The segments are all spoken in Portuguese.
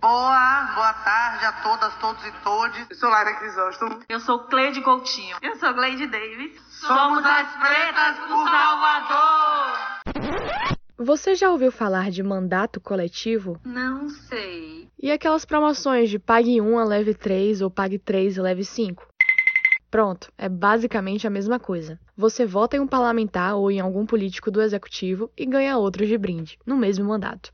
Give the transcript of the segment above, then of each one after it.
Boa, boa tarde a todas, todos e todes. Eu sou Laira Crisóstomo. Eu sou Cleide Coutinho. Eu sou Gleide Davis. Somos as Pretas por Salvador! Você já ouviu falar de mandato coletivo? Não sei. E aquelas promoções de pague 1 a leve 3 ou pague 3 a leve 5? Pronto, é basicamente a mesma coisa. Você vota em um parlamentar ou em algum político do executivo e ganha outros de brinde, no mesmo mandato.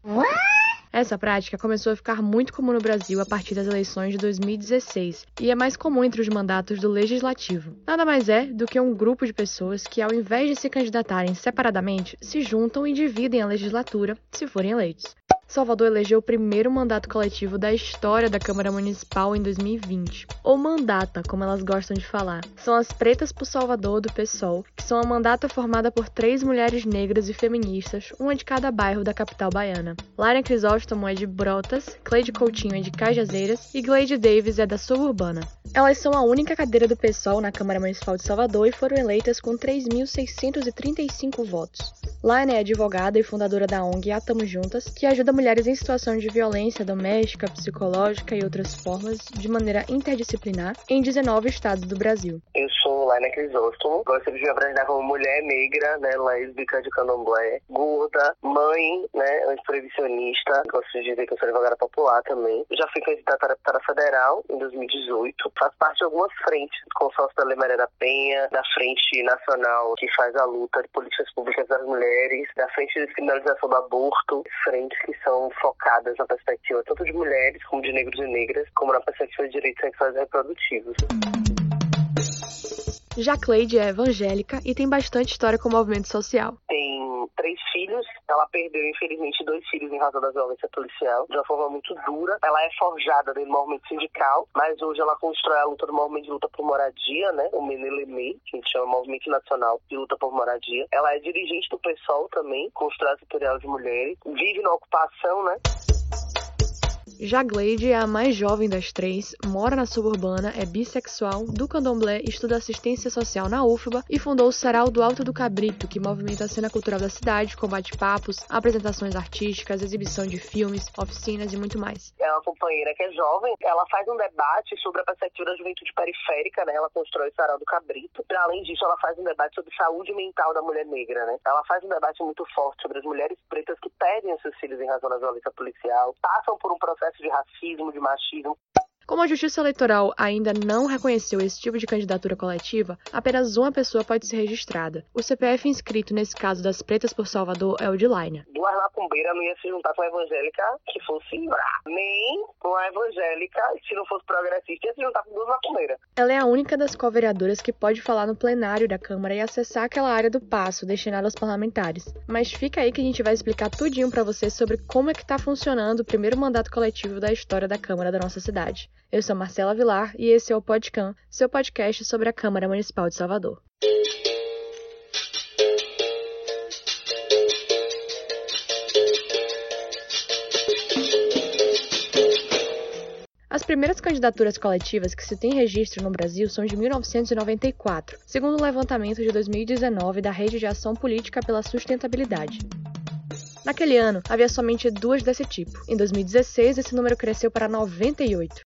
Essa prática começou a ficar muito comum no Brasil a partir das eleições de 2016 e é mais comum entre os mandatos do legislativo. Nada mais é do que um grupo de pessoas que, ao invés de se candidatarem separadamente, se juntam e dividem a legislatura se forem eleitos. Salvador elegeu o primeiro mandato coletivo da história da Câmara Municipal em 2020, ou mandata, como elas gostam de falar. São as Pretas por Salvador do PSOL, que são a mandata formada por três mulheres negras e feministas, uma de cada bairro da capital baiana. Lara Crisóstomo é de Brotas, Cleide Coutinho é de Cajazeiras e Gleide Davis é da Suburbana. Elas são a única cadeira do PSOL na Câmara Municipal de Salvador e foram eleitas com 3.635 votos. Laine é advogada e fundadora da ONG Atamos Juntas, que ajuda mulheres em situação de violência doméstica, psicológica e outras formas de maneira interdisciplinar em 19 estados do Brasil. Sou Laina Crisóstomo, gosto de me apresentar como mulher negra, né, lésbica de candomblé, gorda, mãe, né, antiproibicionista, gosto de dizer que eu sou advogada popular também. Já fui candidata a deputada federal em 2018, faço parte de algumas frentes, consórcio da Lei Maria da Penha, da Frente Nacional que faz a luta de políticas públicas das mulheres, da frente de descriminalização do aborto, frentes que são focadas na perspectiva tanto de mulheres como de negros e negras, como na perspectiva de direitos sexuais e reprodutivos. Já Cleide é evangélica e tem bastante história com o movimento social. Tem três filhos. Ela perdeu, infelizmente, dois filhos em razão da violência policial, de uma forma muito dura. Ela é forjada dentro do movimento sindical, mas hoje ela constrói a luta do movimento de luta por moradia, né? O Meneleme, que gente chama Movimento Nacional de Luta por Moradia. Ela é dirigente do PSOL também, constrói a tutorial de mulheres, vive na ocupação, né? Já Glade é a mais jovem das três, mora na suburbana, é bissexual, do candomblé, estuda assistência social na UFBA e fundou o Sarau do Alto do Cabrito, que movimenta a cena cultural da cidade, com bate-papos, apresentações artísticas, exibição de filmes, oficinas e muito mais. É uma companheira que é jovem, ela faz um debate sobre a perspectiva da juventude periférica, né? Ela constrói o Sarau do Cabrito. E, além disso, ela faz um debate sobre saúde mental da mulher negra, né? Ela faz um debate muito forte sobre as mulheres pretas que perdem os seus filhos em razão da violência policial, passam por um processo de racismo, de machismo. Como a Justiça Eleitoral ainda não reconheceu esse tipo de candidatura coletiva, apenas uma pessoa pode ser registrada. O CPF inscrito nesse caso das Pretas por Salvador é o de Laina. Duas macumbeira não ia se juntar com a evangélica que fosse nem com a evangélica, se não fosse progressista, ia se juntar com duas macumbeiras. Ela é a única das co-vereadoras que pode falar no plenário da Câmara e acessar aquela área do passo destinada aos parlamentares. Mas fica aí que a gente vai explicar tudinho para você sobre como é que tá funcionando o primeiro mandato coletivo da história da Câmara da nossa cidade. Eu sou Marcela Vilar e esse é o Podcam, seu podcast sobre a Câmara Municipal de Salvador. As primeiras candidaturas coletivas que se tem registro no Brasil são de 1994, segundo o levantamento de 2019 da Rede de Ação Política pela Sustentabilidade. Naquele ano, havia somente duas desse tipo. Em 2016, esse número cresceu para 98.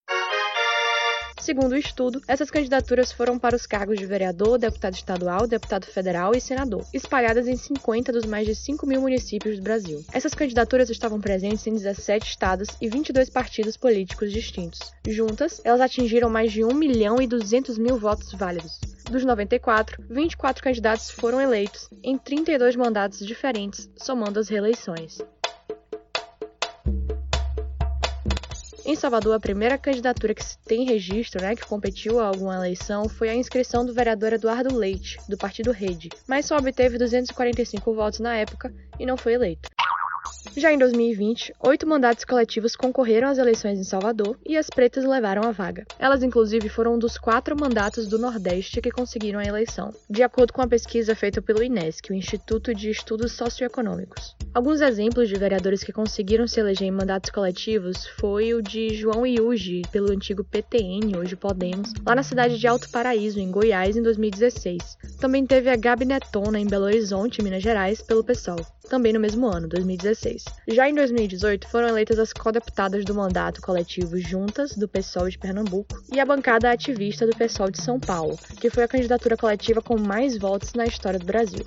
Segundo o estudo, essas candidaturas foram para os cargos de vereador, deputado estadual, deputado federal e senador, espalhadas em 50 dos mais de 5 mil municípios do Brasil. Essas candidaturas estavam presentes em 17 estados e 22 partidos políticos distintos. Juntas, elas atingiram mais de 1 milhão e 200 mil votos válidos. Dos 94, 24 candidatos foram eleitos em 32 mandatos diferentes, somando as reeleições. Em Salvador, a primeira candidatura que se tem registro, né, que competiu a alguma eleição, foi a inscrição do vereador Eduardo Leite, do partido Rede, mas só obteve 245 votos na época e não foi eleito. Já em 2020, oito mandatos coletivos concorreram às eleições em Salvador e as pretas levaram a vaga. Elas, inclusive, foram um dos quatro mandatos do Nordeste que conseguiram a eleição, de acordo com a pesquisa feita pelo INESC, o Instituto de Estudos Socioeconômicos. Alguns exemplos de vereadores que conseguiram se eleger em mandatos coletivos foi o de João Iugi, pelo antigo PTN, hoje Podemos, lá na cidade de Alto Paraíso, em Goiás, em 2016. Também teve a Gabi Netona, em Belo Horizonte, Minas Gerais, pelo PSOL, também no mesmo ano, 2016. Já em 2018, foram eleitas as co-deputadas do mandato coletivo Juntas, do PSOL de Pernambuco, e a bancada ativista do PSOL de São Paulo, que foi a candidatura coletiva com mais votos na história do Brasil.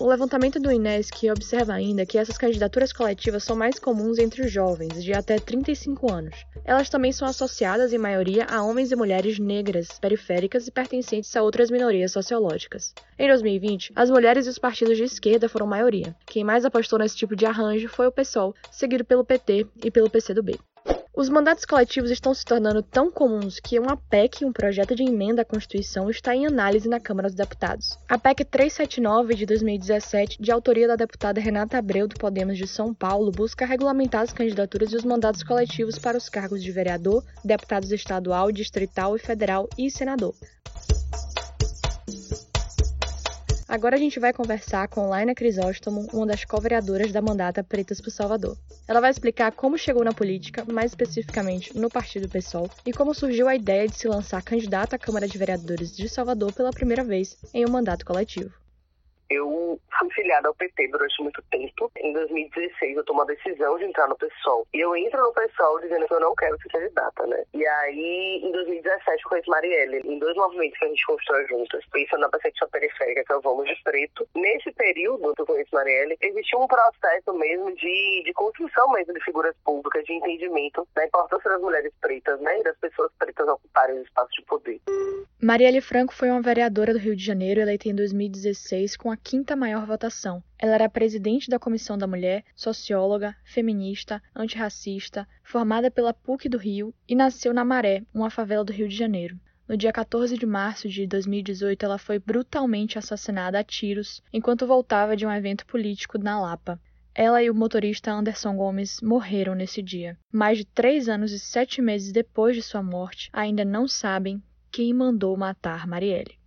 O levantamento do INESC observa ainda que essas candidaturas coletivas são mais comuns entre os jovens, de até 35 anos. Elas também são associadas, em maioria, a homens e mulheres negras, periféricas e pertencentes a outras minorias sociológicas. Em 2020, as mulheres e os partidos de esquerda foram maioria. Quem mais apostou nesse tipo de arranjo foi o PSOL, seguido pelo PT e pelo PCdoB. Os mandatos coletivos estão se tornando tão comuns que uma PEC, um projeto de emenda à Constituição, está em análise na Câmara dos Deputados. A PEC 379 de 2017, de autoria da deputada Renata Abreu do Podemos de São Paulo, busca regulamentar as candidaturas e os mandatos coletivos para os cargos de vereador, deputados estadual, distrital e federal e senador. Agora a gente vai conversar com Laina Crisóstomo, uma das co-vereadoras da mandata Pretas por Salvador. Ela vai explicar como chegou na política, mais especificamente no Partido PSOL, e como surgiu a ideia de se lançar candidata à Câmara de Vereadores de Salvador pela primeira vez em um mandato coletivo. Eu fui filiada ao PT durante muito tempo. Em 2016 eu tomo a decisão de entrar no PSOL. E eu entro no PSOL dizendo que eu não quero ser candidata, né? E aí, em 2017, eu conheço Marielle, em dois movimentos que a gente constrói juntas. Pensando na perspectiva periférica, que é o Vamos de Preto. Nesse período que eu conheço Marielle, existiu um processo mesmo de, de construção mesmo de figuras públicas, de entendimento da importância das mulheres pretas, né? E das pessoas pretas ocuparem o espaço de poder. Marielle Franco foi uma vereadora do Rio de Janeiro eleita em 2016 com a quinta maior votação. Ela era presidente da Comissão da Mulher, socióloga, feminista, antirracista, formada pela PUC do Rio e nasceu na Maré, uma favela do Rio de Janeiro. No dia 14 de março de 2018, ela foi brutalmente assassinada a tiros enquanto voltava de um evento político na Lapa. Ela e o motorista Anderson Gomes morreram nesse dia. Mais de três anos e sete meses depois de sua morte, ainda não sabem quem mandou matar Marielle.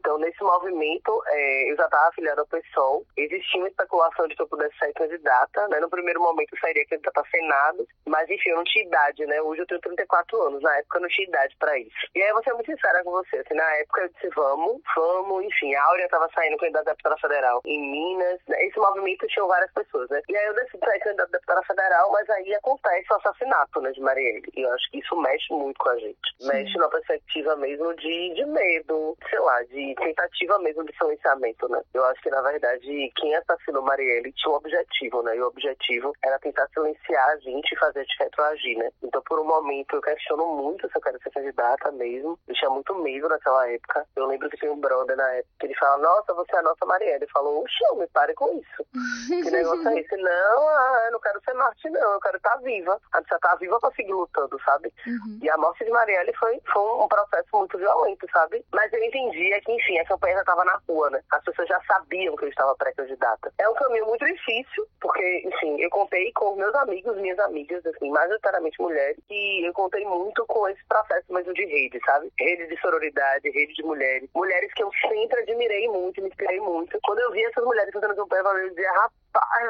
Então, nesse movimento, é, eu já estava afiliada ao PSOL. Existia uma especulação de que eu pudesse sair candidata. Né? No primeiro momento, eu sairia candidata a Senado. Mas, enfim, eu não tinha idade, né? Hoje eu tenho 34 anos. Na época, eu não tinha idade para isso. E aí, eu vou ser muito sincera com você. Assim, na época, eu disse, vamos, vamos. Enfim, a Áurea estava saindo candidata a deputada federal em Minas. Né? Esse movimento tinha várias pessoas, né? E aí, eu decidi sair candidata a deputada federal, mas aí acontece o assassinato, né, de Marielle. E eu acho que isso mexe muito com a gente. Sim. Mexe na perspectiva mesmo de, de medo, sei lá, de tentativa mesmo de silenciamento, né? Eu acho que, na verdade, quem assassinou Marielle tinha um objetivo, né? E o objetivo era tentar silenciar a gente e fazer a gente retroagir, né? Então, por um momento, eu questiono muito se eu quero ser candidata mesmo. Eu tinha muito medo naquela época. Eu lembro que tinha um brother na época que ele fala, nossa, você é a nossa Marielle. Ele falou, oxe, me pare com isso. que negócio é esse? Não, ah, eu não quero ser Marte, não. Eu quero estar viva. A gente estar viva pra seguir lutando, sabe? Uhum. E a morte de Marielle foi, foi um processo muito violento, sabe? Mas eu entendia que, enfim, a campanha já estava na rua, né? As pessoas já sabiam que eu estava pré-candidata. É um caminho muito difícil, porque, enfim, eu contei com meus amigos, minhas amigas, assim, majoritariamente mulheres, e eu contei muito com esse processo mesmo de rede, sabe? Rede de sororidade, rede de mulheres. Mulheres que eu sempre admirei muito, me inspirei muito. Quando eu vi essas mulheres fazendo campanha, eu dizia, rapaz,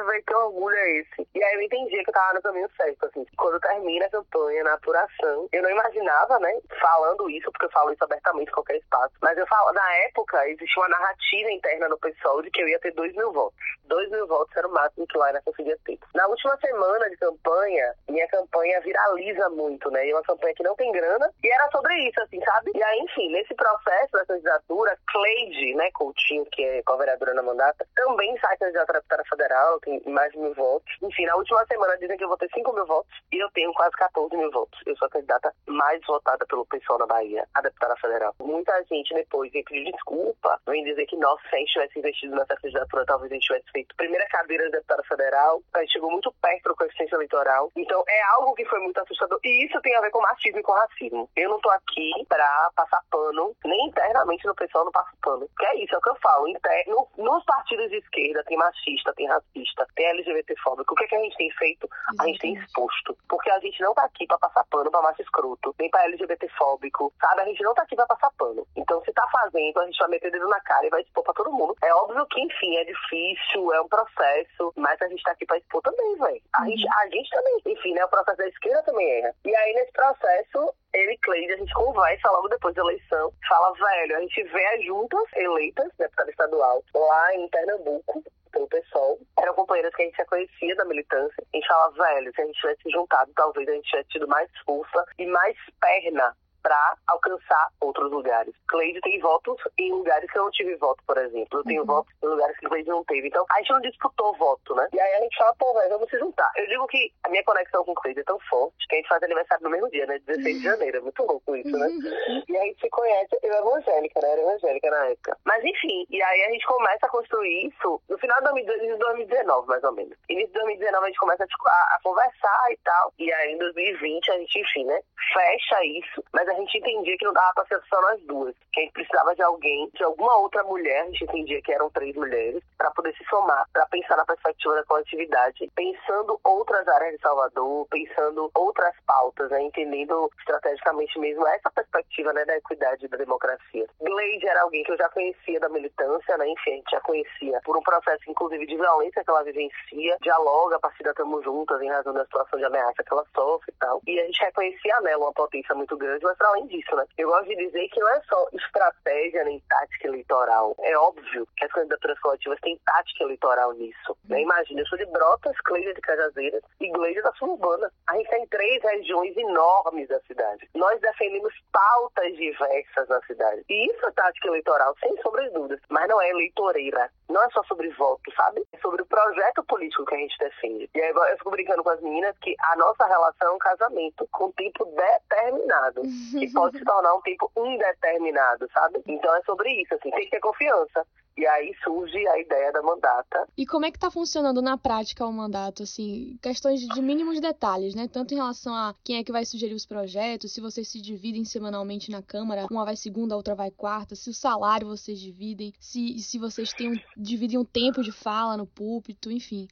vai que orgulho é esse? E aí eu entendi que eu tava no caminho certo, assim. Quando termina a campanha, na apuração, eu não imaginava, né, falando isso, porque eu falo isso abertamente em qualquer espaço, mas eu falo, na época, existia uma narrativa interna no pessoal de que eu ia ter dois mil votos. Dois mil votos era o máximo que Laira conseguia ter. Na última semana de campanha, minha campanha viraliza muito, né, e é uma campanha que não tem grana, e era sobre isso, assim, sabe? E aí, enfim, nesse processo da candidatura, Cleide, né, Coutinho, que é co-vereadora na mandata, também sai candidata a deputada federal federal, tem mais de mil votos. Enfim, na última semana dizem que eu vou ter 5 mil votos e eu tenho quase 14 mil votos. Eu sou a candidata mais votada pelo pessoal na Bahia, a deputada federal. Muita gente depois vem pedir desculpa, vem dizer que, nossa, se a gente tivesse investido nessa candidatura, talvez a gente tivesse feito primeira cadeira de deputada federal. A gente chegou muito perto do coeficiente eleitoral. Então, é algo que foi muito assustador. E isso tem a ver com machismo e com racismo. Eu não tô aqui pra passar pano, nem internamente no pessoal não passo pano. Que é isso, é o que eu falo. Interno, nos partidos de esquerda tem machista, tem racista racista, tem LGBTfóbico. O que, é que a gente tem feito? A gente tem exposto. Porque a gente não tá aqui pra passar pano pra macho escroto, nem pra LGBTfóbico, sabe? A gente não tá aqui pra passar pano. Então, se tá fazendo, a gente vai meter dedo na cara e vai expor pra todo mundo. É óbvio que, enfim, é difícil, é um processo, mas a gente tá aqui pra expor também, velho. A, gente, a gente também, enfim, né? O processo da esquerda também erra. E aí, nesse processo, ele e Cleide, a gente conversa logo depois da eleição, fala, velho, a gente vê as juntas eleitas, deputada estadual, lá em Pernambuco, pelo PSOL. Eram companheiras que a gente já conhecia da militância. A gente fala, velho, se a gente tivesse juntado, talvez a gente tivesse tido mais força e mais perna para alcançar outros lugares. Cleide tem votos em lugares que eu não tive voto, por exemplo. Eu tenho uhum. votos em lugares que Cleide não teve. Então, a gente não disputou voto, né? E aí a gente fala, pô, velho, vamos se juntar. Eu digo que a minha conexão com Cleide é tão forte que a gente faz aniversário no mesmo dia, né? 16 de janeiro. É muito louco isso, né? Uhum. E a gente se conhece, eu era evangélica, né? Era evangélica na época. Mas enfim, e aí a gente começa a construir isso no final de 2019, mais ou menos. Início de 2019 a gente começa tipo, a, a conversar e tal. E aí em 2020 a gente, enfim, né? Fecha isso. Mas a gente entendia que não dava pra ser só nós duas. Que a gente precisava de alguém, de alguma outra mulher, a gente entendia que eram três mulheres, para poder se somar, para pensar na perspectiva da coletividade, pensando outras áreas de Salvador, pensando outras pautas, né? entendendo estrategicamente mesmo essa perspectiva né, da equidade e da democracia. Gleide era alguém que eu já conhecia da militância, né? enfim, a gente já conhecia por um processo, inclusive, de violência que ela vivencia, dialoga, a partir da Tamo Juntas, em razão da situação de ameaça que ela sofre e tal. E a gente reconhecia nela uma potência muito grande, mas para além disso, isso, né? Eu gosto de dizer que não é só estratégia nem tática eleitoral. É óbvio que as candidaturas coletivas têm tática eleitoral nisso. Né? Imagina, eu sou de Brotas, Cleide de Cajazeiras e Gleide da Suburbana. A gente tem três regiões enormes da cidade. Nós defendemos pautas diversas na cidade. E isso é tática eleitoral, sem sombra de dúvidas. Mas não é eleitoreira. Não é só sobre voto, sabe? É sobre o projeto político que a gente defende. E aí eu fico brincando com as meninas que a nossa relação é um casamento com tempo determinado. Que pode se tornar um tempo indeterminado, sabe? Então é sobre isso, assim, tem que ter confiança. E aí surge a ideia da mandata. E como é que está funcionando na prática o mandato, assim, questões de mínimos detalhes, né? Tanto em relação a quem é que vai sugerir os projetos, se vocês se dividem semanalmente na Câmara, uma vai segunda, a outra vai quarta, se o salário vocês dividem, se, se vocês têm um, dividem um tempo de fala no púlpito, enfim.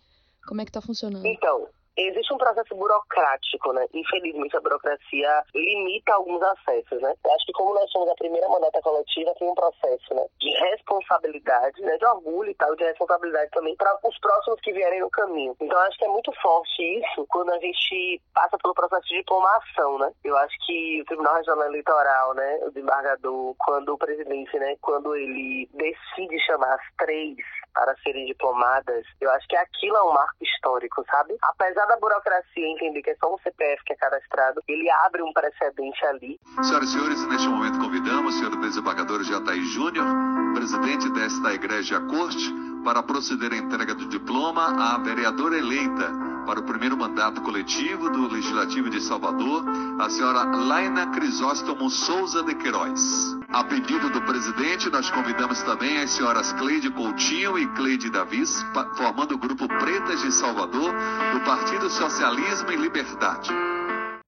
Como é que está funcionando? Então, existe um processo burocrático, né? Infelizmente a burocracia limita alguns acessos, né? Eu acho que como nós somos a primeira mandata coletiva, tem um processo, né? De responsabilidade, né? De orgulho e tal, de responsabilidade também para os próximos que vierem no caminho. Então acho que é muito forte isso quando a gente passa pelo processo de diplomação, né? Eu acho que o Tribunal Regional Eleitoral, né? O desembargador, quando o presidente, né? Quando ele decide chamar as três para serem diplomadas, eu acho que aquilo é um marco histórico, sabe? Apesar da burocracia entender que é só um CPF que é cadastrado, ele abre um precedente ali. Senhoras e senhores, neste momento convidamos o senhor desembargador Jataí Júnior, presidente desta Igreja Corte, para proceder à entrega do diploma à vereadora eleita para o primeiro mandato coletivo do Legislativo de Salvador, a senhora Laina Crisóstomo Souza de Queiroz. A pedido do presidente, nós convidamos também as senhoras Cleide Coutinho e Cleide Davis, formando o grupo Pretas de Salvador, do Partido Socialismo e Liberdade.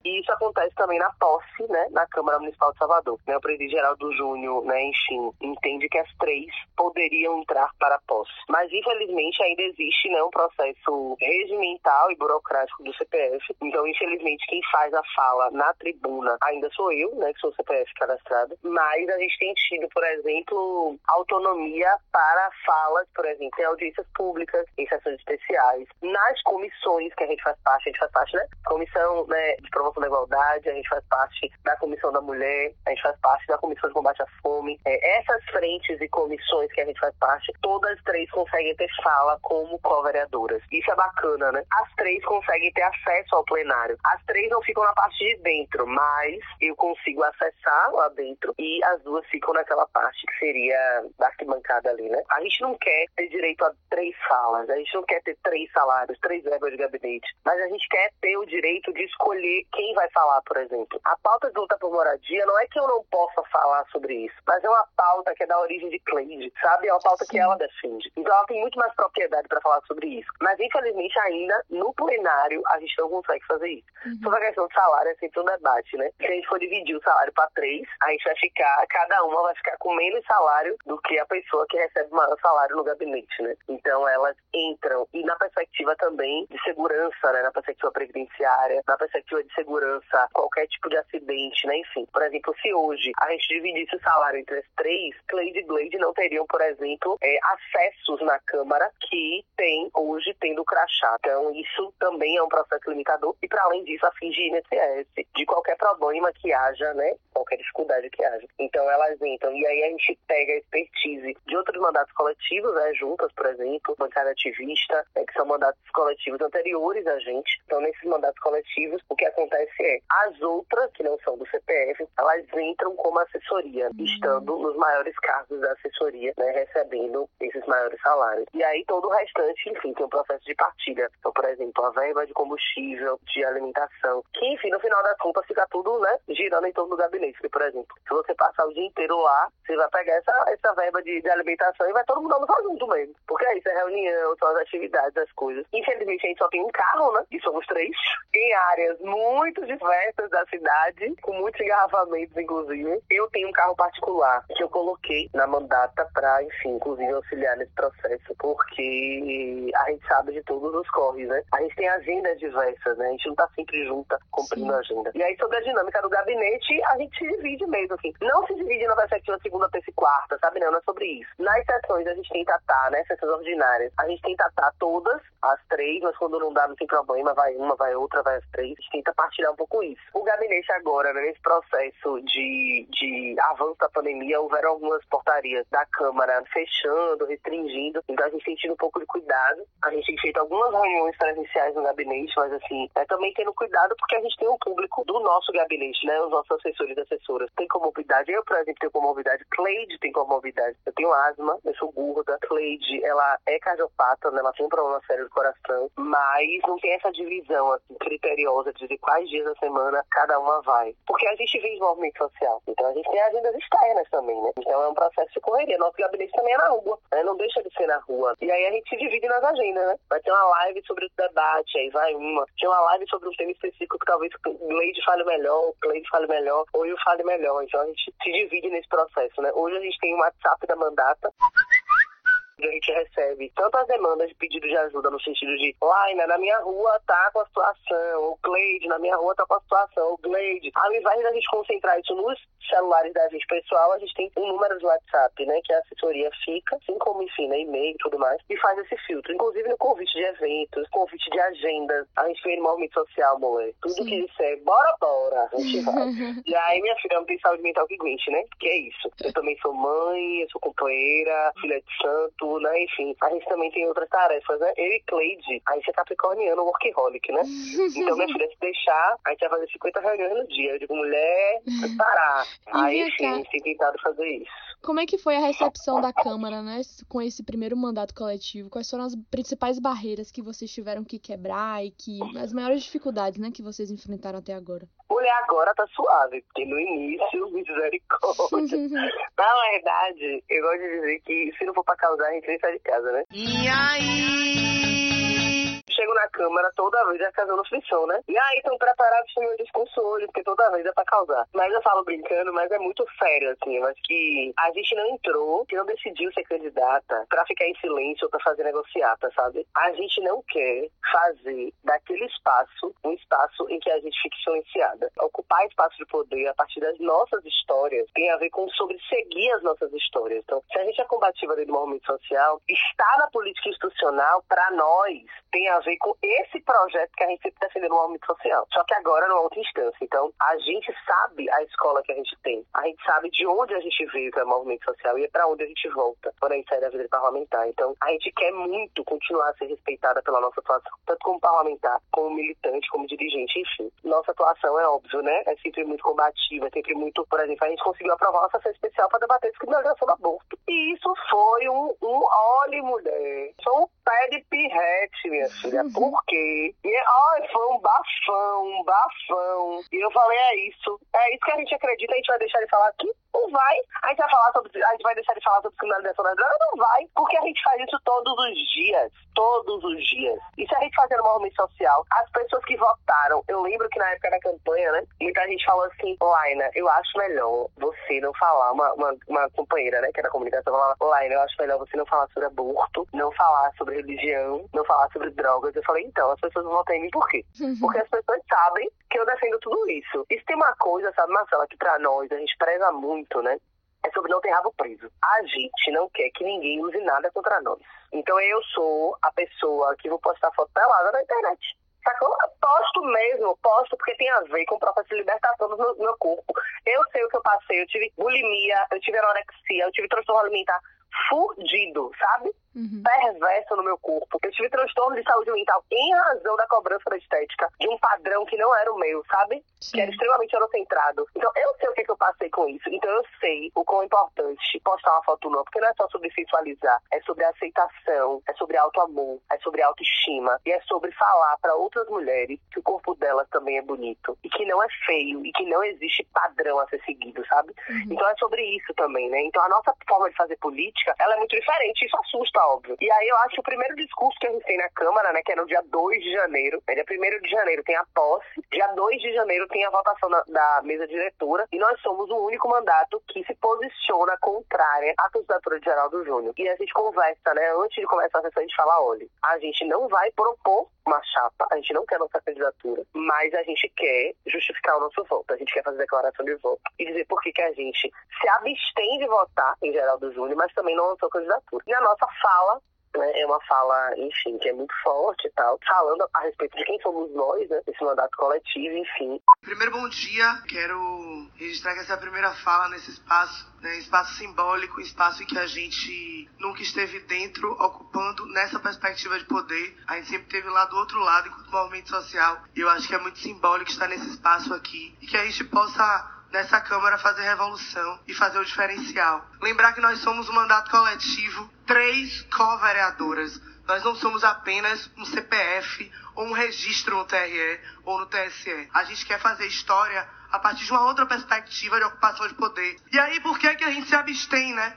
E isso acontece também na posse, né, na Câmara Municipal de Salvador. Né, o presidente Geraldo Júnior, né, enfim, entende que as três poderiam entrar para a posse. Mas, infelizmente, ainda existe né, um processo regimental e burocrático do CPF. Então, infelizmente, quem faz a fala na tribuna ainda sou eu, né, que sou CPF cadastrado. Mas a gente tem tido, por exemplo, autonomia para falas, por exemplo, em audiências públicas, em sessões especiais, nas comissões que a gente faz parte, a gente faz parte, né, comissão né, de promoção da igualdade, a gente faz parte da Comissão da Mulher, a gente faz parte da Comissão de Combate à Fome. É, essas frentes e comissões que a gente faz parte, todas as três conseguem ter fala como co-vereadoras. Isso é bacana, né? As três conseguem ter acesso ao plenário. As três não ficam na parte de dentro, mas eu consigo acessar lá dentro e as duas ficam naquela parte que seria da arquibancada ali, né? A gente não quer ter direito a três falas, a gente não quer ter três salários, três verbas de gabinete, mas a gente quer ter o direito de escolher quem quem vai falar, por exemplo. A pauta de luta por moradia não é que eu não possa falar sobre isso, mas é uma pauta que é da origem de Cleide, sabe? É uma pauta Sim. que ela defende. Então ela tem muito mais propriedade para falar sobre isso. Mas infelizmente ainda no plenário a gente não consegue fazer isso. Uhum. Sobre a questão do salário é sempre um debate, né? Se a gente for dividir o salário para três, a gente vai ficar, cada uma vai ficar com menos salário do que a pessoa que recebe maior salário no gabinete, né? Então elas entram e na perspectiva também de segurança, né? Na perspectiva previdenciária, na perspectiva de segurança, qualquer tipo de acidente, né? Enfim, por exemplo, se hoje a gente dividisse o salário entre as três, Cleide e Glade não teriam, por exemplo, é, acessos na Câmara que tem hoje tendo crachá. Então isso também é um processo limitador e para além disso a fim de INSS, de qualquer problema que haja, né? Qualquer dificuldade que haja. Então elas entram e aí a gente pega a expertise de outros mandatos coletivos, né? Juntas, por exemplo, bancada ativista, né, que são mandatos coletivos anteriores a gente. Então nesses mandatos coletivos o que acontece as outras que não são do CPF, elas entram como assessoria, uhum. estando nos maiores cargos da assessoria, né? Recebendo esses maiores salários. E aí todo o restante, enfim, tem um processo de partilha. Então, por exemplo, a verba de combustível, de alimentação, que enfim, no final das contas fica tudo, né, girando em torno do gabinete. Porque, por exemplo, se você passar o dia inteiro lá, você vai pegar essa, essa verba de, de alimentação e vai todo mundo almoçar junto mesmo. Porque é isso, é reunião, são as atividades, as coisas. Infelizmente, a gente só tem um carro, né? E somos três. Em áreas muito diversas da cidade, com muitos engarrafamentos, inclusive. Eu tenho um carro particular que eu coloquei na mandata para, enfim, inclusive auxiliar nesse processo, porque a gente sabe de todos os corres, né? A gente tem agendas diversas, né? A gente não tá sempre junta cumprindo Sim. a agenda. E aí, sobre a dinâmica do gabinete, a gente se divide mesmo, assim. Não se divide na perspectiva segunda, terça e quarta, sabe? Não, não é sobre isso. Nas sessões a gente tenta estar, né? Sessões ordinárias, a gente tenta estar todas, as três, mas quando não dá, não tem problema, vai uma, vai outra, vai as três. A gente tenta partilhar um pouco isso. O gabinete agora, né, nesse processo de, de avanço da pandemia, houveram algumas portarias da Câmara fechando, restringindo. Então a gente tem tido um pouco de cuidado. A gente tem feito algumas reuniões presenciais no gabinete, mas assim, é também tendo cuidado porque a gente tem um público do nosso gabinete, né? Os nossos assessores e assessoras têm comorbidade. Eu, por exemplo, tenho comorbidade. Cleide tem comorbidade. Eu tenho asma, eu sou gorda. Cleide, ela é cardiopata, né? Ela tem um problema sério coração, mas não tem essa divisão, assim, criteriosa de quais dias da semana cada uma vai. Porque a gente de movimento social. Então a gente tem agendas externas também, né? Então é um processo de correria. Nosso gabinete também é na rua, né? Não deixa de ser na rua. E aí a gente divide nas agendas, né? Vai ter uma live sobre o debate, aí vai uma. Tem uma live sobre um tema específico que talvez o Gleide fale melhor, o Cleide fale melhor, ou eu fale melhor. Então a gente se divide nesse processo, né? Hoje a gente tem o WhatsApp da mandata a gente recebe tanto as demandas de pedido de ajuda no sentido de Laina, na minha rua tá com a situação, o Gleide, na minha rua tá com a situação, o Gleide. Ao invés da gente concentrar isso nos celulares da gente pessoal, a gente tem um número de WhatsApp, né, que a assessoria fica, assim como, enfim, né, e-mail e tudo mais, e faz esse filtro. Inclusive no convite de eventos, convite de agendas, a gente vem no movimento social, mulher. Tudo Sim. que disser, bora, bora, a gente vai. e aí, minha filha não tem saúde mental que aguente, né? Que é isso. Eu também sou mãe, eu sou companheira, filha de santo, né? Enfim, a gente também tem outras tarefas, né? Eu e Cleide, a gente é capricorniano, workaholic, né? Então, minha filha, se deixar, a gente vai fazer 50 reuniões no dia. Eu digo, mulher, parar. Aí, enfim, tem tentado fazer isso. Como é que foi a recepção da Câmara, né, com esse primeiro mandato coletivo? Quais foram as principais barreiras que vocês tiveram que quebrar e que as maiores dificuldades, né, que vocês enfrentaram até agora? Mulher, agora tá suave, porque no início, misericórdia. Na verdade, eu gosto de dizer que se não for pra causar, a gente nem sai de casa, né? E aí? Chego na Câmara toda vez é causando frição, né? E aí estão preparados pro meu discurso hoje, porque toda vez é pra causar. Mas eu falo brincando, mas é muito sério, assim. Eu acho que a gente não entrou, que não decidiu ser candidata pra ficar em silêncio ou pra fazer negociata, sabe? A gente não quer fazer daquele espaço um espaço em que a gente fique silenciada. Ocupar espaço de poder a partir das nossas histórias tem a ver com sobre seguir as nossas histórias. Então, se a gente é combativa dentro do movimento social, estar na política institucional, para nós, tem a ver com esse projeto que a gente sempre defendeu no movimento social. Só que agora numa outra instância. Então, a gente sabe a escola que a gente tem. A gente sabe de onde a gente veio, que é o movimento social, e é para onde a gente volta quando a gente sai da vida parlamentar. Então, a gente quer muito continuar a ser respeitada pela nossa atuação, tanto como parlamentar, como militante, como dirigente, enfim. Nossa atuação é óbvio, né? É sempre muito combativa, é sempre muito, por exemplo, a gente conseguiu aprovar uma sessão especial para debater descriminalização do aborto. E isso foi um, um olhe, mulher, foi um pé de pirrete, minha filha. Por quê? E, ai, foi um bafão, um bafão. E eu falei, é isso. É isso que a gente acredita, a gente vai deixar de falar aqui? Não vai. A gente vai falar sobre. A gente vai deixar de falar sobre criminalização das drogas? Não vai. Porque a gente faz isso todos os dias. Todos os dias. E se a gente fazer uma movimento social, as pessoas que votaram, eu lembro que na época da campanha, né? Muita gente falou assim, Laina, eu acho melhor você não falar, uma, uma, uma companheira, né, que era da comunicação, falava, Laina, eu acho melhor você não falar sobre aborto, não falar sobre religião, não falar sobre Eu falei, então, as pessoas não votam em mim por quê? Porque as pessoas sabem que eu defendo tudo isso. E se tem uma coisa, sabe, Marcela, que pra nós a gente preza muito, né? É sobre não ter rabo preso. A gente não quer que ninguém use nada contra nós. Então eu sou a pessoa que vou postar foto pelada na internet. Sacou? Eu posto mesmo, posto porque tem a ver com o processo de libertação do meu, meu corpo. Eu sei o que eu passei, eu tive bulimia, eu tive anorexia, eu tive transtorno alimentar fudido, sabe? Uhum. Perverso no meu corpo. Eu tive transtorno de saúde mental em razão da cobrança da estética, de um padrão que não era o meu, sabe? Sim. Que era extremamente eurocentrado. Então eu sei o que, que eu passei com isso. Então eu sei o quão importante postar uma foto nua, porque não é só sobre sensualizar, é sobre aceitação, é sobre auto-amor, é sobre autoestima e é sobre falar para outras mulheres que o corpo delas também é bonito e que não é feio e que não existe padrão a ser seguido, sabe? Uhum. Então é sobre isso também, né? Então a nossa forma de fazer política, ela é muito diferente. Isso assusta óbvio. E aí eu acho que o primeiro discurso que a gente tem na Câmara, né, que é no dia 2 de janeiro, é dia 1 de janeiro tem a posse, dia 2 de janeiro tem a votação na, da mesa diretora, e nós somos o único mandato que se posiciona contrária à candidatura de Geraldo Júnior. E a gente conversa, né, antes de começar a sessão, a gente fala, olha, a gente não vai propor uma chapa, a gente não quer nossa candidatura, mas a gente quer justificar o nosso voto, a gente quer fazer declaração de voto e dizer por que, que a gente se abstém de votar em Geraldo Júnior, mas também não lançou candidatura. E a nossa fala né, é uma fala, enfim, que é muito forte e tal, falando a respeito de quem somos nós, né, esse mandato coletivo, enfim. Primeiro, bom dia. Quero registrar que essa é a primeira fala nesse espaço, né, espaço simbólico, espaço em que a gente nunca esteve dentro, ocupando nessa perspectiva de poder. A gente sempre esteve lá do outro lado, enquanto movimento social. E eu acho que é muito simbólico estar nesse espaço aqui e que a gente possa nessa Câmara fazer revolução e fazer o diferencial. Lembrar que nós somos um mandato coletivo, três co-vereadoras. Nós não somos apenas um CPF ou um registro no TRE ou no TSE. A gente quer fazer história a partir de uma outra perspectiva de ocupação de poder. E aí, por que, que a gente se abstém, né?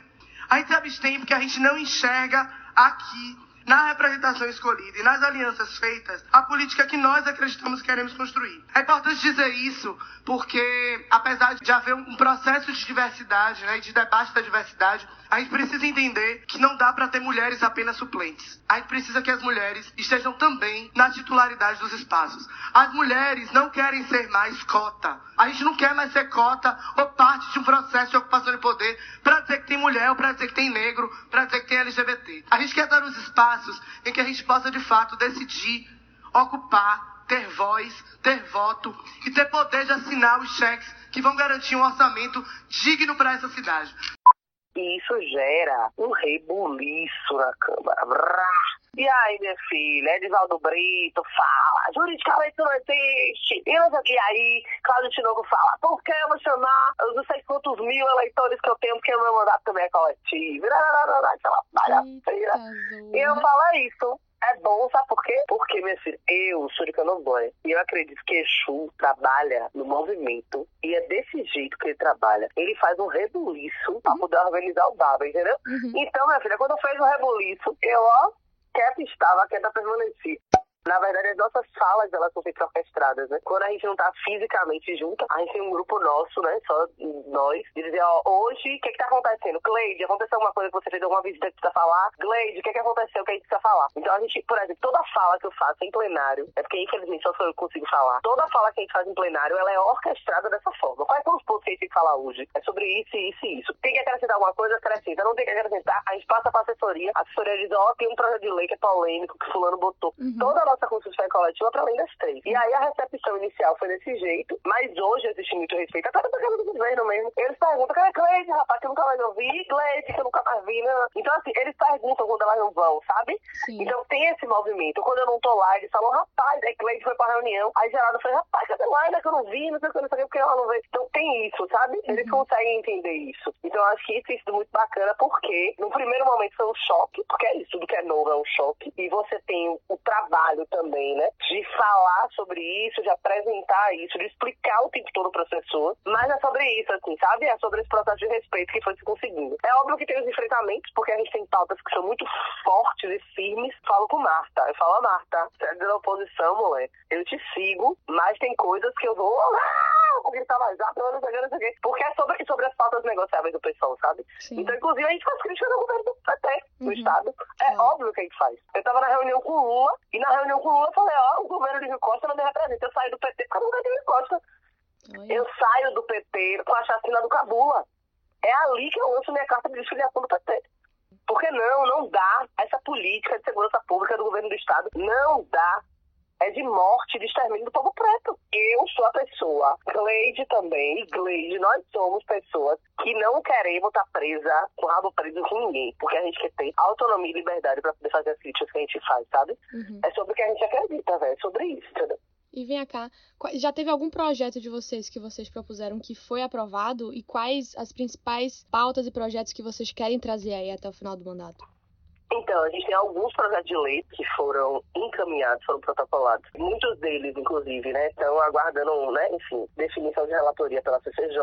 A gente se abstém porque a gente não enxerga aqui na representação escolhida e nas alianças feitas, a política que nós acreditamos que queremos construir. É importante dizer isso porque, apesar de haver um processo de diversidade né, de debate da diversidade, a gente precisa entender que não dá para ter mulheres apenas suplentes. A gente precisa que as mulheres estejam também na titularidade dos espaços. As mulheres não querem ser mais cota. A gente não quer mais ser cota ou parte de um processo de ocupação de poder para dizer que tem mulher ou para dizer que tem negro, para dizer que tem LGBT. A gente quer dar os espaços em que a gente possa de fato decidir, ocupar, ter voz, ter voto e ter poder de assinar os cheques que vão garantir um orçamento digno para essa cidade. E isso gera um rebuliço na Câmara. E aí, minha filha, Edivaldo Brito fala, juridicamente isso não existe. E não sei que. aí, Cláudio Tinoco fala, por que eu vou chamar os não sei quantos mil eleitores que eu tenho, porque o meu mandato também é coletivo. Aquela palhaceira. E eu falo, é isso. É bom, sabe por quê? Porque, minha filha, eu sou de Candomblé e eu acredito que Exu trabalha no movimento e é desse jeito que ele trabalha. Ele faz um rebuliço uhum. pra poder organizar o baba, entendeu? Uhum. Então, minha filha, quando fez o rebuliço, eu, ó, quieta estava, quieta permaneci. Na verdade, as nossas falas, elas são sempre orquestradas, né? Quando a gente não tá fisicamente junto, a gente tem um grupo nosso, né? Só nós, de dizer, ó, hoje, o que que tá acontecendo? Gleide, aconteceu alguma coisa que você fez alguma visita que precisa falar? Gleide, o que que aconteceu que a gente precisa falar? Então a gente, por exemplo, toda fala que eu faço em plenário, é porque infelizmente só eu consigo falar, toda fala que a gente faz em plenário, ela é orquestrada dessa forma. Quais são os pontos que a gente tem que falar hoje? É sobre isso, isso e isso. Tem que acrescentar alguma coisa? Acrescenta. Não tem que acrescentar, a gente passa pra assessoria, a assessoria diz, ó, oh, tem um projeto de lei que é polêmico, que fulano botou. Uhum. Toda a nossa construção coletiva para além das três. E aí a recepção inicial foi desse jeito, mas hoje existe muito respeito, até da casa do governo mesmo. Eles perguntam, cadê Cleide, rapaz, que eu nunca mais ouvi, Cleide, que eu nunca mais vi, né? Então, assim, eles perguntam quando elas não vão, sabe? Sim. Então tem esse movimento. Quando eu não tô lá, eles falam, rapaz, aí Cleide foi pra reunião, aí Geraldo foi, rapaz, cadê Laila que eu não vi, não sei o que, não sei o que, porque ela não veio. Então tem isso, sabe? Eles Uhum. conseguem entender isso. Então eu acho que isso sido muito bacana, porque no primeiro momento foi um choque, porque é isso, tudo que é novo é um choque, e você tem o, o também, né? De falar sobre isso, de apresentar isso, de explicar o tempo todo para as pessoas, mas é sobre isso, assim, sabe? É sobre esse processo de respeito que foi se conseguindo. É óbvio que tem os enfrentamentos, porque a gente tem pautas que são muito fortes e firmes. Falo com Marta, eu falo Marta, você é da oposição, mulher, eu te sigo, mas tem coisas que eu vou. Ah, gritar mais alto, não sei o que, não sei o que. Porque é sobre, negociáveis do pessoal, sabe? Sim. Então, inclusive, a gente faz crítica do governo do PT, do Uhum. Estado. É Claro. óbvio que a gente faz. Eu tava na reunião com o Lula, e na reunião com o Lula eu falei, ó, o governo de Rio Costa não me representa. Eu saio do PT por causa do governo de Rio Costa. Olha. Eu saio do PT com a chacina do Cabula. É ali que eu lanço minha carta de desfiliação do PT. Porque não, não dá. Essa política de segurança pública do governo do Estado não dá. É de morte, de extermínio do povo preto. Eu sou a pessoa, Gleide também, Gleide, nós somos pessoas que não queremos estar presa, com o rabo preso com ninguém. Porque a gente quer ter autonomia e liberdade para poder fazer as críticas que a gente faz, sabe? Uhum. É sobre o que a gente acredita, velho. É sobre isso, entendeu? E vem cá, já teve algum projeto de vocês que vocês propuseram que foi aprovado e quais as principais pautas e projetos que vocês querem trazer aí até o final do mandato? Então, a gente tem alguns projetos de lei que foram encaminhados, foram protocolados. Muitos deles, inclusive, né, estão aguardando, né, enfim, definição de relatoria pela CCJ.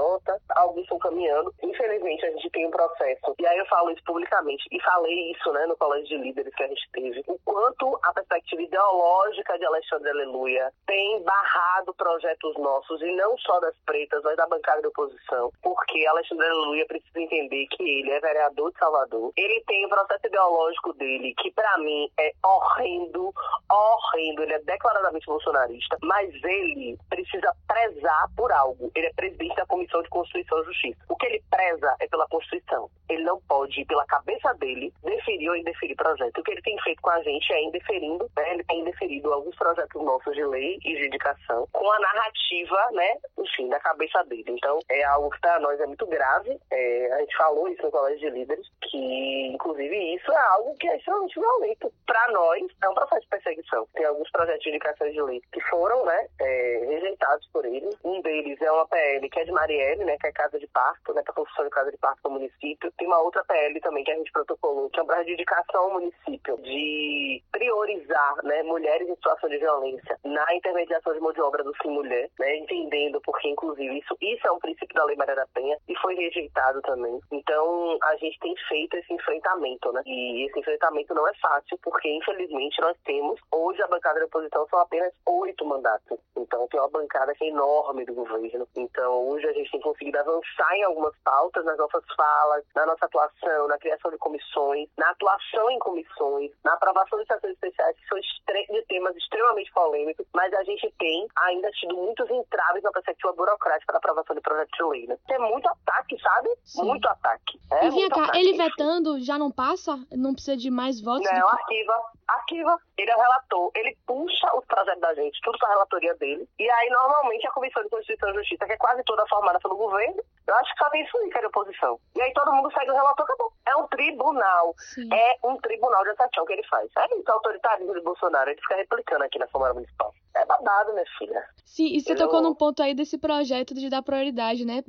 Alguns estão caminhando. Infelizmente, a gente tem um processo. E aí eu falo isso publicamente. E falei isso, né, no colégio de líderes que a gente teve. O quanto a perspectiva ideológica de Alexandre Aleluia tem barrado projetos nossos, e não só das pretas, mas da bancada de oposição. Porque Alexandre Aleluia precisa entender que ele é vereador de Salvador. Ele tem o processo ideológico dele, que pra mim é horrendo, horrendo. Ele é declaradamente bolsonarista, mas ele precisa prezar por algo. Ele é presidente da Comissão de Constituição e Justiça. O que ele preza é pela Constituição. Ele não pode, pela cabeça dele, deferir ou indeferir projeto. O que ele tem feito com a gente é indeferindo, né? Ele tem indeferido alguns projetos nossos de lei e de indicação com a narrativa, né? Enfim, da cabeça dele. Então, é algo que para nós é muito grave. É, a gente falou isso no Colégio de Líderes, que, inclusive, isso é algo que é extremamente violento. Para nós, é um processo de perseguição. Tem alguns projetos de indicações de lei que foram, né, é, rejeitados por ele. Um deles é uma PL que é de Marielle, né, que é casa de parto, né, para construção de casa de parto no município. Tem uma outra PL também que a gente protocolou, que é um projeto de indicação ao município, de priorizar, né, mulheres em situação de violência na intermediação de mão de obra do Sim Mulher, né, entendendo porque, inclusive, isso, isso é um princípio da Lei Maria da Penha e foi rejeitado também. Então, a gente tem feito esse enfrentamento, né, e esse enfrentamento não é fácil, porque, infelizmente, nós temos, hoje a bancada da oposição são apenas oito mandatos. Então, tem uma bancada que é enorme do governo. Então, hoje a gente tem conseguido avançar em algumas pautas, nas nossas falas, na nossa atuação, na criação de comissões, na atuação em comissões, na aprovação de sessões especiais, que são de temas extremamente polêmicos, mas a gente tem ainda tido muitos entraves na perspectiva burocrática da aprovação de projetos de lei. Né? É muito ataque, sabe? Sim. Muito ataque. É e vem cá, ataque, ele vetando já não passa? Não precisa de mais votos? Não, que- arquiva. Arquiva. Ele é o relator. Ele puxa os projetos da gente, tudo com a relatoria dele. E aí, normalmente, a Comissão de Constituição e Justiça, que é quase toda formada pelo governo, eu acho que só tem isso aí, que é de oposição. E aí todo mundo segue o relator, acabou. É um tribunal. Sim. É um tribunal de ação que ele faz. É isso, autoritarismo de Bolsonaro. Ele fica replicando aqui na Câmara Municipal. É babado, minha filha. Sim, e você Eu- tocou num ponto aí desse projeto de dar prioridade, né,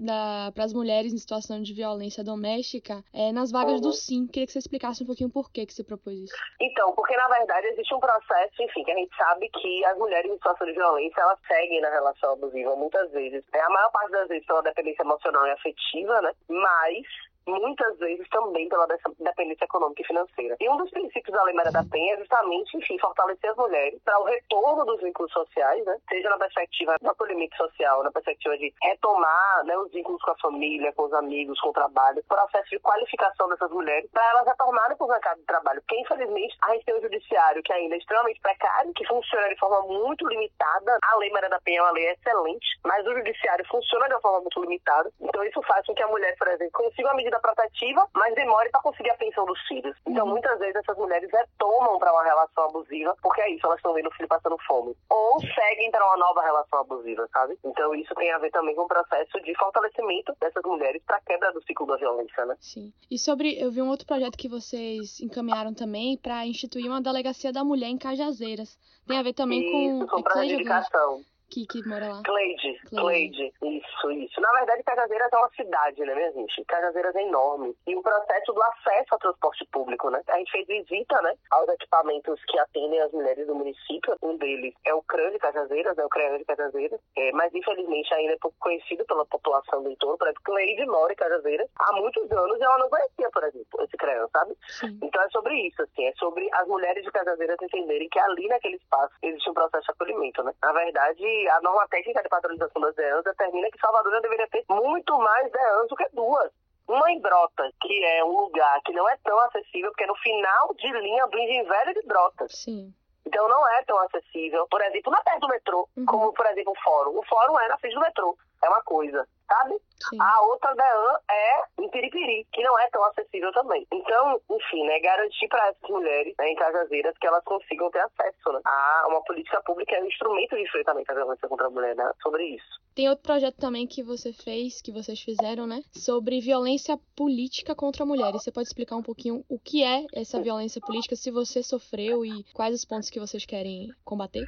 para as mulheres em situação de violência doméstica é, nas vagas do Uhum. SIM. Queria que você explicasse um pouquinho por que, que você propôs isso. Então, porque na verdade existe um processo, enfim, que a gente sabe que as mulheres em situação de violência, elas seguem na relação abusiva muitas vezes. É a maior parte das vezes pela dependência emocional e afetiva, né? Mas muitas vezes também pela dependência econômica e financeira. E um dos princípios da Lei Maria da Penha é justamente, enfim, fortalecer as mulheres para o retorno dos vínculos sociais, né? Seja na perspectiva do acolhimento social, na perspectiva de retomar né, os vínculos com a família, com os amigos, com o trabalho, processo de qualificação dessas mulheres para elas retornarem para o mercado de trabalho. Porque, infelizmente, a gente tem um judiciário que ainda é extremamente precário, que funciona de forma muito limitada. A Lei Maria da Penha é uma lei excelente, mas o judiciário funciona de uma forma muito limitada. Então, isso faz com que a mulher, por exemplo, consiga uma medida medida protetiva, mas demore para conseguir a pensão dos filhos. Então, uhum. muitas vezes essas mulheres retomam para uma relação abusiva, porque é isso, elas estão vendo o filho passando fome. Ou seguem para uma nova relação abusiva, sabe? Então, isso tem a ver também com o processo de fortalecimento dessas mulheres para quebra do ciclo da violência, né? Sim. E sobre, eu vi um outro projeto que vocês encaminharam também para instituir uma delegacia da mulher em Cajazeiras. Tem a ver também isso, com, com reivindicação que, que mora lá? Cleide, Cleide, isso, isso. Na verdade, Cajazeiras é uma cidade, né, minha gente? Cajazeiras é enorme. E o processo do acesso ao transporte público, né? A gente fez visita, né, aos equipamentos que atendem as mulheres do município. Um deles é o CRAN de Cajazeiras, é o CRAN de Cajazeiras. É, mas, infelizmente, ainda é pouco conhecido pela população do entorno. Por exemplo, Cleide mora em Cajazeiras há muitos anos e ela não conhecia, por exemplo, esse CRAN, sabe? Sim. Então, é sobre isso, assim. É sobre as mulheres de Cajazeiras entenderem que ali, naquele espaço, existe um processo de acolhimento, né? Na verdade, a norma técnica de padronização das DEANs determina que Salvador deveria ter muito mais DEANs do que duas. Uma em Brotas, que é um lugar que não é tão acessível, porque é no final de linha do Engenho Velho de Brotas. Sim. Então não é tão acessível, por exemplo, na perto do metrô, uhum. como, por exemplo, o fórum. O fórum é na frente do metrô, é uma coisa sabe? Sim. A outra DEAN é em Piripiri, que não é tão acessível também. Então, enfim, né, garantir para essas mulheres né, em Cajazeiras que elas consigam ter acesso né, a uma política pública é um instrumento de enfrentamento à violência contra a mulher, né, sobre isso. Tem outro projeto também que você fez, que vocês fizeram, né? Sobre violência política contra mulheres. Você pode explicar um pouquinho o que é essa violência política, se você sofreu e quais os pontos que vocês querem combater?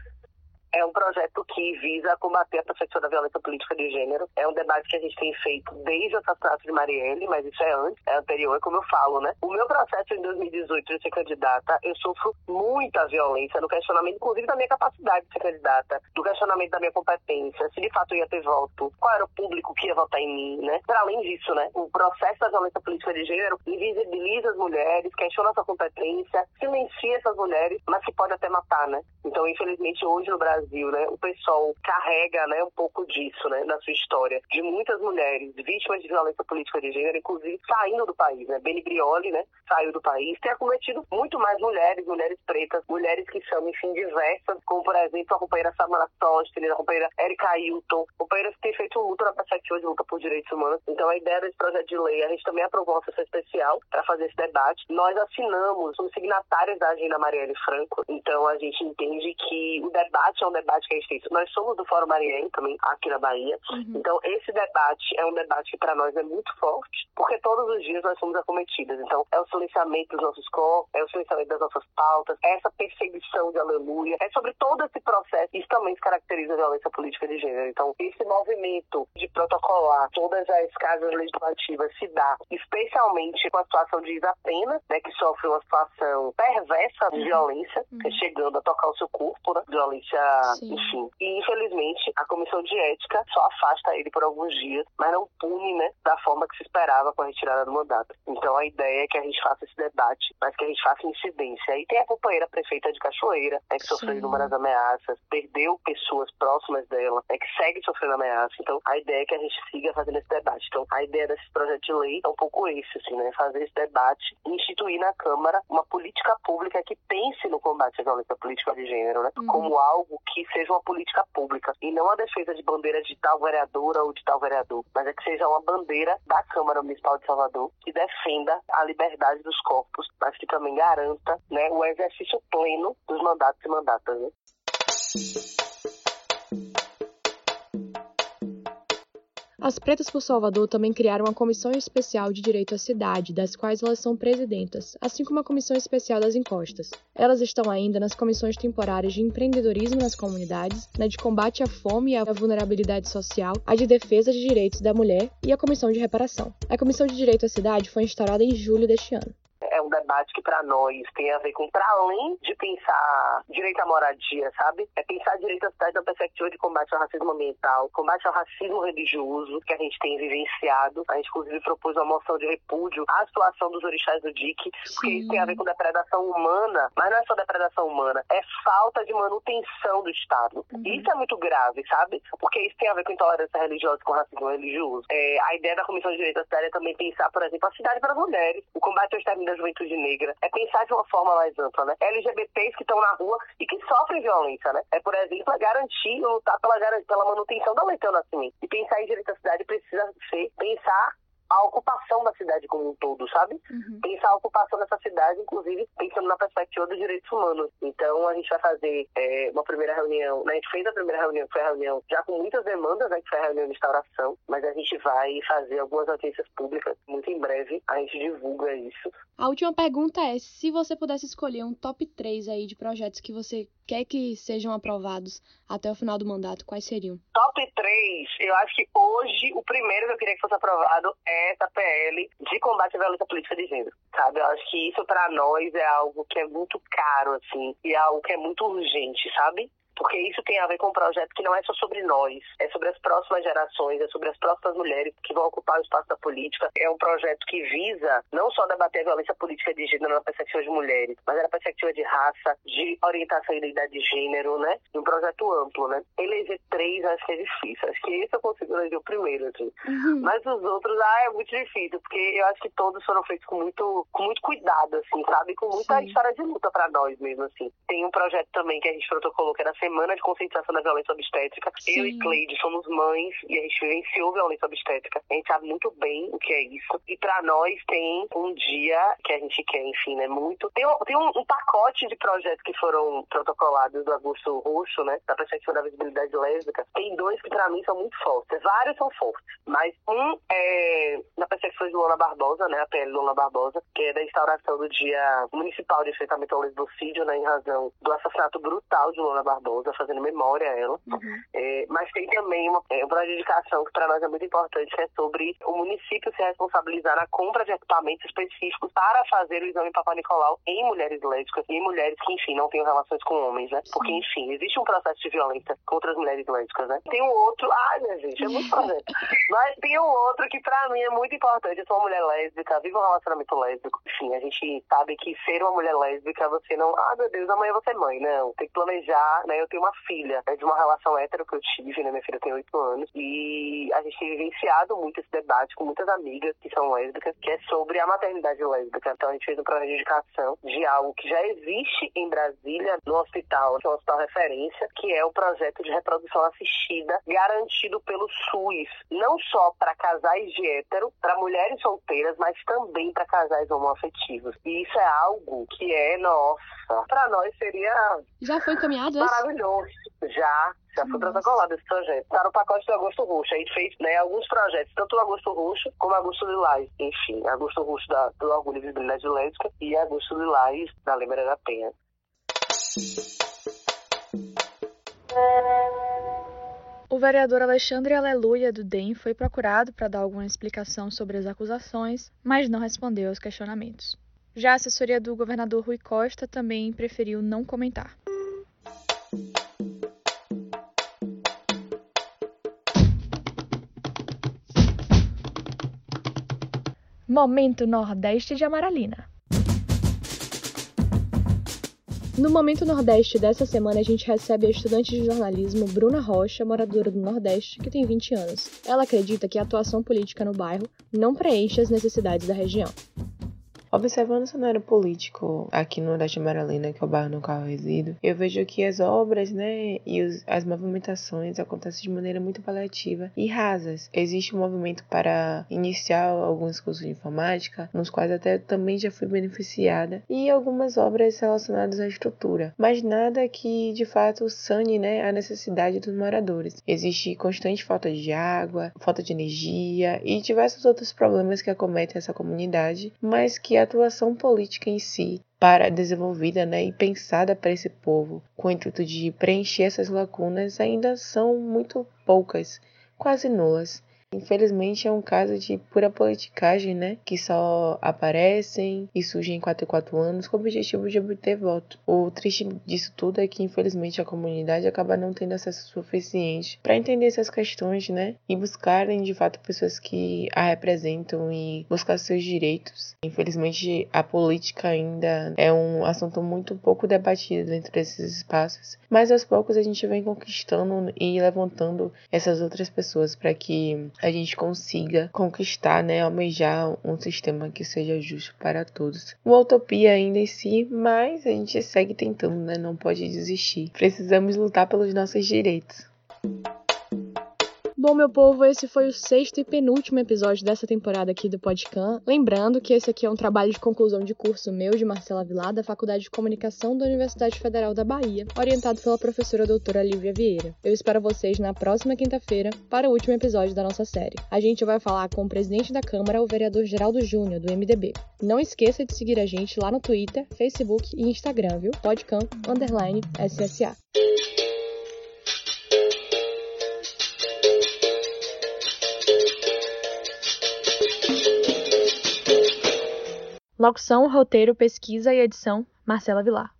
É um projeto que visa combater a percepção da violência política de gênero. É um debate que a gente tem feito desde o assassinato de Marielle, mas isso é antes, é anterior, como eu falo, né? O meu processo em 2018 de ser candidata, eu sofro muita violência no questionamento, inclusive da minha capacidade de ser candidata, do questionamento da minha competência, se de fato eu ia ter voto, qual era o público que ia votar em mim, né? Para além disso, né? O processo da violência política de gênero invisibiliza as mulheres, questiona a sua competência, silencia essas mulheres, mas que pode até matar, né? Então, infelizmente, hoje no Brasil, Brasil, né, o pessoal carrega, né, um pouco disso, né, na sua história, de muitas mulheres vítimas de violência política de gênero, inclusive saindo do país, né, Beni Brioli, né, saiu do país, tem acometido muito mais mulheres, mulheres pretas, mulheres que são, enfim, diversas, como, por exemplo, a companheira Samara Sostene, a companheira Erika Hilton, companheiras que têm feito luta na perspectiva de luta por direitos humanos. Então, a ideia desse projeto de lei, a gente também aprovou uma sessão especial para fazer esse debate. Nós assinamos, somos signatários da agenda Marielle Franco, então a gente entende que o debate é um debate que a gente tem. Nós somos do Fórum Marielle também, aqui na Bahia. Uhum. Então, esse debate é um debate que para nós é muito forte, porque todos os dias nós somos acometidas. Então, é o silenciamento dos nossos corpos, é o silenciamento das nossas pautas, é essa perseguição de aleluia, é sobre todo esse processo. Isso também se caracteriza a violência política de gênero. Então, esse movimento de protocolar todas as casas legislativas se dá, especialmente com a situação de Isa Pena, né, que sofre uma situação perversa de uhum. violência, uhum. chegando a tocar o seu corpo, né, violência Sim. enfim. E infelizmente a comissão de ética só afasta ele por alguns dias, mas não pune, né, da forma que se esperava com a retirada do mandato. Então a ideia é que a gente faça esse debate, mas que a gente faça incidência. Aí tem a companheira prefeita de Cachoeira, né, que sofreu inúmeras ameaças, perdeu pessoas próximas dela, né, que segue sofrendo ameaças. Então a ideia é que a gente siga fazendo esse debate. Então a ideia desse projeto de lei é um pouco esse, assim, né, fazer esse debate e instituir na Câmara uma política pública que pense no combate à violência política de gênero, né, uhum. como algo que seja uma política pública e não a defesa de bandeira de tal vereadora ou de tal vereador, mas é que seja uma bandeira da Câmara Municipal de Salvador que defenda a liberdade dos corpos, mas que também garanta né, o exercício pleno dos mandatos e mandatas. Né? As Pretas por Salvador também criaram uma comissão especial de direito à cidade, das quais elas são presidentas, assim como a comissão especial das encostas. Elas estão ainda nas comissões temporárias de empreendedorismo nas comunidades, na de combate à fome e à vulnerabilidade social, a de defesa de direitos da mulher e a comissão de reparação. A comissão de direito à cidade foi instaurada em julho deste ano é um debate que para nós tem a ver com, para além de pensar direito à moradia, sabe? É pensar direito à cidade na perspectiva de combate ao racismo ambiental, combate ao racismo religioso que a gente tem vivenciado. A gente, inclusive, propôs uma moção de repúdio à situação dos orixás do DIC, porque isso tem a ver com depredação humana, mas não é só depredação humana, é falta de manutenção do Estado. Uhum. Isso é muito grave, sabe? Porque isso tem a ver com intolerância religiosa e com racismo religioso. É, a ideia da Comissão de Direito à Cidade é também pensar, por exemplo, a cidade para as mulheres, o combate ao extermínio juventude negra, é pensar de uma forma mais ampla, né? LGBTs que estão na rua e que sofrem violência, né? É, por exemplo, é garantir, lutar pela, pela manutenção da lei do nascimento. E pensar em direito à cidade precisa ser pensar a ocupação da cidade como um todo, sabe? Uhum. Pensar a ocupação dessa cidade, inclusive pensando na perspectiva dos direitos humanos. Então a gente vai fazer é, uma primeira reunião, né? a gente fez a primeira reunião, foi a reunião já com muitas demandas, né? que foi a reunião de instauração, mas a gente vai fazer algumas audiências públicas muito em breve, a gente divulga isso. A última pergunta é, se você pudesse escolher um top 3 aí de projetos que você quer que sejam aprovados até o final do mandato, quais seriam? Top 3, eu acho que hoje o primeiro que eu queria que fosse aprovado é essa PL de combate à violência política de gênero, sabe? Eu acho que isso para nós é algo que é muito caro, assim, e é algo que é muito urgente, sabe? Porque isso tem a ver com um projeto que não é só sobre nós, é sobre as próximas gerações, é sobre as próximas mulheres que vão ocupar o espaço da política. É um projeto que visa não só debater a violência política de gênero na perspectiva de mulheres, mas na perspectiva de raça, de orientação e identidade de gênero, né? Um projeto amplo, né? Eleger três acho que é difícil. Acho que esse eu consigo eleger o primeiro, assim. Uhum. Mas os outros, ah, é muito difícil, porque eu acho que todos foram feitos com muito, com muito cuidado, assim, sabe? Com muita Sim. história de luta para nós mesmo, assim. Tem um projeto também que a gente protocolou que era Semana de Conscientização da Violência Obstétrica. Sim. Eu e Cleide somos mães e a gente vivenciou violência obstétrica. A gente sabe muito bem o que é isso. E para nós tem um dia que a gente quer, enfim, né? Muito. Tem, um, tem um, um pacote de projetos que foram protocolados do Augusto Roxo, né? Da perspectiva da visibilidade lésbica. Tem dois que para mim são muito fortes. Vários são fortes. Mas um é na perspectiva de Lula Barbosa, né? A PL Lula Barbosa, que é da instauração do Dia Municipal de Enfrentamento ao Lesbocídio, né? Em razão do assassinato brutal de Lula Barbosa, fazendo fazendo memória a ela. Uhum. É, mas tem também uma, é, uma dedicação que para nós é muito importante, que é sobre o município se responsabilizar na compra de equipamentos específicos para fazer o exame Papa Nicolau em mulheres lésbicas e em mulheres que, enfim, não têm relações com homens, né? Porque, enfim, existe um processo de violência contra as mulheres lésbicas, né? Tem um outro, ai, minha gente, é muito projeto. mas tem um outro que para mim é muito importante. Eu sou uma mulher lésbica, vivo um relacionamento lésbico. Enfim, a gente sabe que ser uma mulher lésbica, você não, ah, meu Deus, amanhã você é mãe, não. Tem que planejar, né? Eu tenho uma filha, é de uma relação hétero que eu tive, né? Minha filha tem oito anos. E a gente tem vivenciado muito esse debate com muitas amigas que são lésbicas, que é sobre a maternidade lésbica. Então a gente fez um projeto de indicação de algo que já existe em Brasília, no hospital, que é um hospital referência, que é o projeto de reprodução assistida garantido pelo SUS, não só para casais de hétero, para mulheres solteiras, mas também para casais homoafetivos. E isso é algo que é, nossa, para nós seria. Já foi encaminhado Maravilhoso. Já, já foi protocolado esse projeto. Está no pacote do Agosto Roxo. A gente fez né, alguns projetos, tanto o Agosto Roxo como o Agosto Lilás. Enfim, Agosto Roxo da, do Orgulho e Visibilidade Lésbica e Agosto Lilás da Lembra da Penha. O vereador Alexandre Aleluia do DEM foi procurado para dar alguma explicação sobre as acusações, mas não respondeu aos questionamentos. Já a assessoria do governador Rui Costa também preferiu não comentar. Momento Nordeste de Amaralina. No Momento Nordeste dessa semana, a gente recebe a estudante de jornalismo Bruna Rocha, moradora do Nordeste, que tem 20 anos. Ela acredita que a atuação política no bairro não preenche as necessidades da região. Observando o cenário político aqui no Nordeste Amaralina, que é o bairro no qual eu resido, eu vejo que as obras, né, e os, as movimentações acontecem de maneira muito paliativa e rasas. Existe um movimento para iniciar alguns cursos de informática, nos quais até também já fui beneficiada, e algumas obras relacionadas à estrutura, mas nada que de fato sane, né, a necessidade dos moradores. Existe constante falta de água, falta de energia e diversos outros problemas que acometem essa comunidade, mas que atuação política em si para desenvolvida né, e pensada para esse povo, com o intuito de preencher essas lacunas, ainda são muito poucas, quase nulas. Infelizmente é um caso de pura politicagem, né? Que só aparecem e surgem em 4 e 4 anos com o objetivo de obter voto. O triste disso tudo é que, infelizmente, a comunidade acaba não tendo acesso suficiente para entender essas questões, né? E buscarem, de fato, pessoas que a representam e buscar seus direitos. Infelizmente, a política ainda é um assunto muito pouco debatido dentro desses espaços, mas aos poucos a gente vem conquistando e levantando essas outras pessoas para que a gente consiga conquistar, né, almejar um sistema que seja justo para todos. Uma utopia ainda em si, mas a gente segue tentando, né, não pode desistir. Precisamos lutar pelos nossos direitos. Bom, meu povo, esse foi o sexto e penúltimo episódio dessa temporada aqui do Podcam. Lembrando que esse aqui é um trabalho de conclusão de curso meu, de Marcela Vilar, da Faculdade de Comunicação da Universidade Federal da Bahia, orientado pela professora doutora Lívia Vieira. Eu espero vocês na próxima quinta-feira para o último episódio da nossa série. A gente vai falar com o presidente da Câmara, o vereador Geraldo Júnior, do MDB. Não esqueça de seguir a gente lá no Twitter, Facebook e Instagram, viu? Podcam, underline, SSA. Locução, roteiro, pesquisa e edição, Marcela Vilar.